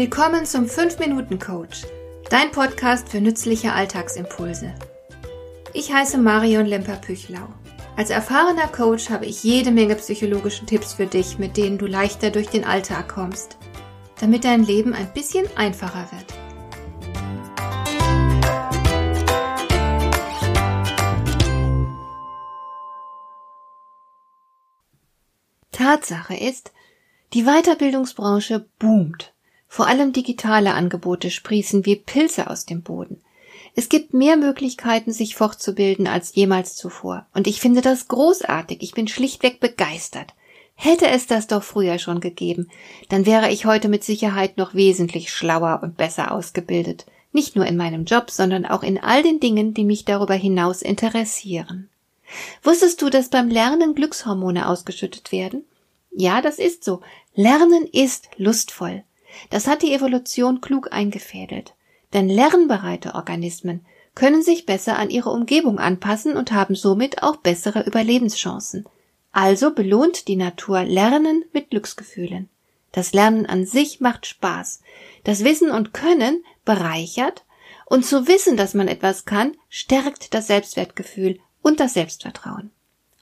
Willkommen zum 5-Minuten-Coach, dein Podcast für nützliche Alltagsimpulse. Ich heiße Marion Lemper-Püchlau. Als erfahrener Coach habe ich jede Menge psychologische Tipps für dich, mit denen du leichter durch den Alltag kommst, damit dein Leben ein bisschen einfacher wird. Tatsache ist, die Weiterbildungsbranche boomt. Vor allem digitale Angebote sprießen wie Pilze aus dem Boden. Es gibt mehr Möglichkeiten, sich fortzubilden als jemals zuvor. Und ich finde das großartig. Ich bin schlichtweg begeistert. Hätte es das doch früher schon gegeben, dann wäre ich heute mit Sicherheit noch wesentlich schlauer und besser ausgebildet. Nicht nur in meinem Job, sondern auch in all den Dingen, die mich darüber hinaus interessieren. Wusstest du, dass beim Lernen Glückshormone ausgeschüttet werden? Ja, das ist so. Lernen ist lustvoll. Das hat die Evolution klug eingefädelt. Denn lernbereite Organismen können sich besser an ihre Umgebung anpassen und haben somit auch bessere Überlebenschancen. Also belohnt die Natur Lernen mit Glücksgefühlen. Das Lernen an sich macht Spaß. Das Wissen und Können bereichert und zu wissen, dass man etwas kann, stärkt das Selbstwertgefühl und das Selbstvertrauen.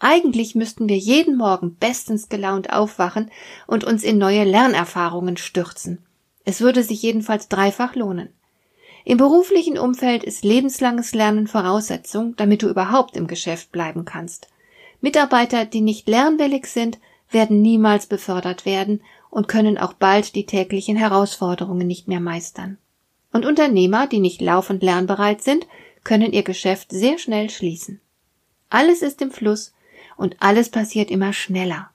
Eigentlich müssten wir jeden Morgen bestens gelaunt aufwachen und uns in neue Lernerfahrungen stürzen. Es würde sich jedenfalls dreifach lohnen. Im beruflichen Umfeld ist lebenslanges Lernen Voraussetzung, damit du überhaupt im Geschäft bleiben kannst. Mitarbeiter, die nicht lernwillig sind, werden niemals befördert werden und können auch bald die täglichen Herausforderungen nicht mehr meistern. Und Unternehmer, die nicht laufend lernbereit sind, können ihr Geschäft sehr schnell schließen. Alles ist im Fluss und alles passiert immer schneller.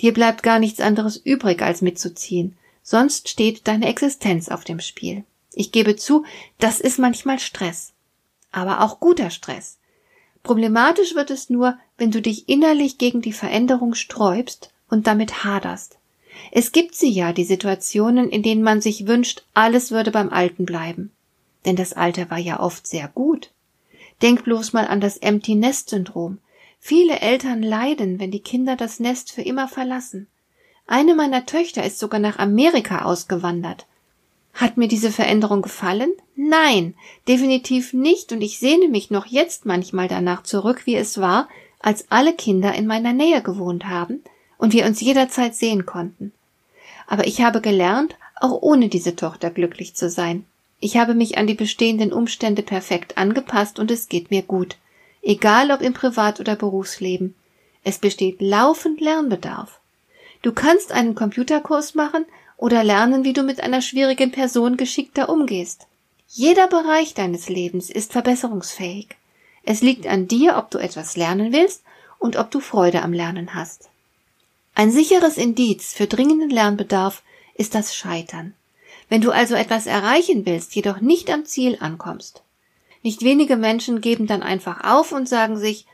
Dir bleibt gar nichts anderes übrig, als mitzuziehen, sonst steht deine Existenz auf dem Spiel. Ich gebe zu, das ist manchmal Stress, aber auch guter Stress. Problematisch wird es nur, wenn du dich innerlich gegen die Veränderung sträubst und damit haderst. Es gibt sie ja, die Situationen, in denen man sich wünscht, alles würde beim Alten bleiben. Denn das Alte war ja oft sehr gut. Denk bloß mal an das Empty Nest Syndrom. Viele Eltern leiden, wenn die Kinder das Nest für immer verlassen. Eine meiner Töchter ist sogar nach Amerika ausgewandert. Hat mir diese Veränderung gefallen? Nein, definitiv nicht, und ich sehne mich noch jetzt manchmal danach zurück, wie es war, als alle Kinder in meiner Nähe gewohnt haben und wir uns jederzeit sehen konnten. Aber ich habe gelernt, auch ohne diese Tochter glücklich zu sein. Ich habe mich an die bestehenden Umstände perfekt angepasst und es geht mir gut egal ob im Privat- oder Berufsleben. Es besteht laufend Lernbedarf. Du kannst einen Computerkurs machen oder lernen, wie du mit einer schwierigen Person geschickter umgehst. Jeder Bereich deines Lebens ist verbesserungsfähig. Es liegt an dir, ob du etwas lernen willst und ob du Freude am Lernen hast. Ein sicheres Indiz für dringenden Lernbedarf ist das Scheitern. Wenn du also etwas erreichen willst, jedoch nicht am Ziel ankommst, nicht wenige Menschen geben dann einfach auf und sagen sich,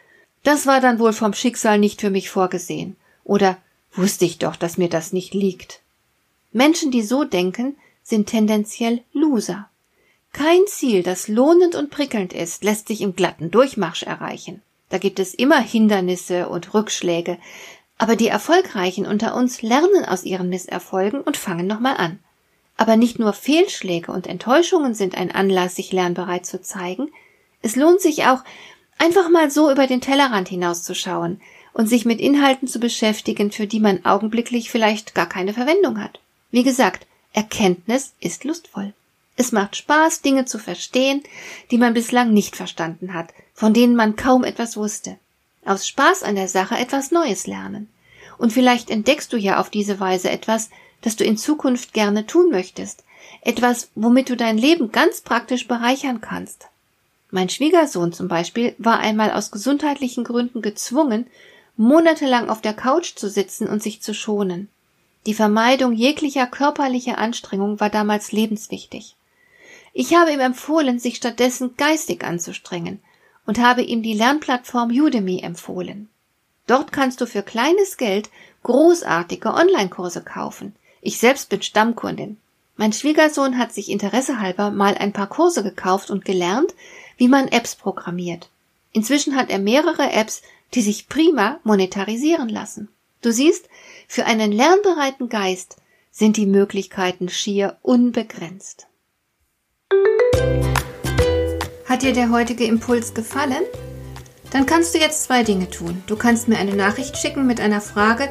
das war dann wohl vom Schicksal nicht für mich vorgesehen oder wusste ich doch, dass mir das nicht liegt. Menschen, die so denken, sind tendenziell Loser. Kein Ziel, das lohnend und prickelnd ist, lässt sich im glatten Durchmarsch erreichen. Da gibt es immer Hindernisse und Rückschläge, aber die Erfolgreichen unter uns lernen aus ihren Misserfolgen und fangen nochmal an. Aber nicht nur Fehlschläge und Enttäuschungen sind ein Anlass, sich lernbereit zu zeigen. Es lohnt sich auch, einfach mal so über den Tellerrand hinauszuschauen und sich mit Inhalten zu beschäftigen, für die man augenblicklich vielleicht gar keine Verwendung hat. Wie gesagt, Erkenntnis ist lustvoll. Es macht Spaß, Dinge zu verstehen, die man bislang nicht verstanden hat, von denen man kaum etwas wusste. Aus Spaß an der Sache etwas Neues lernen. Und vielleicht entdeckst du ja auf diese Weise etwas, das du in Zukunft gerne tun möchtest, etwas, womit du dein Leben ganz praktisch bereichern kannst. Mein Schwiegersohn zum Beispiel war einmal aus gesundheitlichen Gründen gezwungen, monatelang auf der Couch zu sitzen und sich zu schonen. Die Vermeidung jeglicher körperlicher Anstrengung war damals lebenswichtig. Ich habe ihm empfohlen, sich stattdessen geistig anzustrengen und habe ihm die Lernplattform Udemy empfohlen. Dort kannst du für kleines Geld großartige Online-Kurse kaufen, ich selbst bin Stammkundin. Mein Schwiegersohn hat sich interessehalber mal ein paar Kurse gekauft und gelernt, wie man Apps programmiert. Inzwischen hat er mehrere Apps, die sich prima monetarisieren lassen. Du siehst, für einen lernbereiten Geist sind die Möglichkeiten schier unbegrenzt. Hat dir der heutige Impuls gefallen? Dann kannst du jetzt zwei Dinge tun. Du kannst mir eine Nachricht schicken mit einer Frage,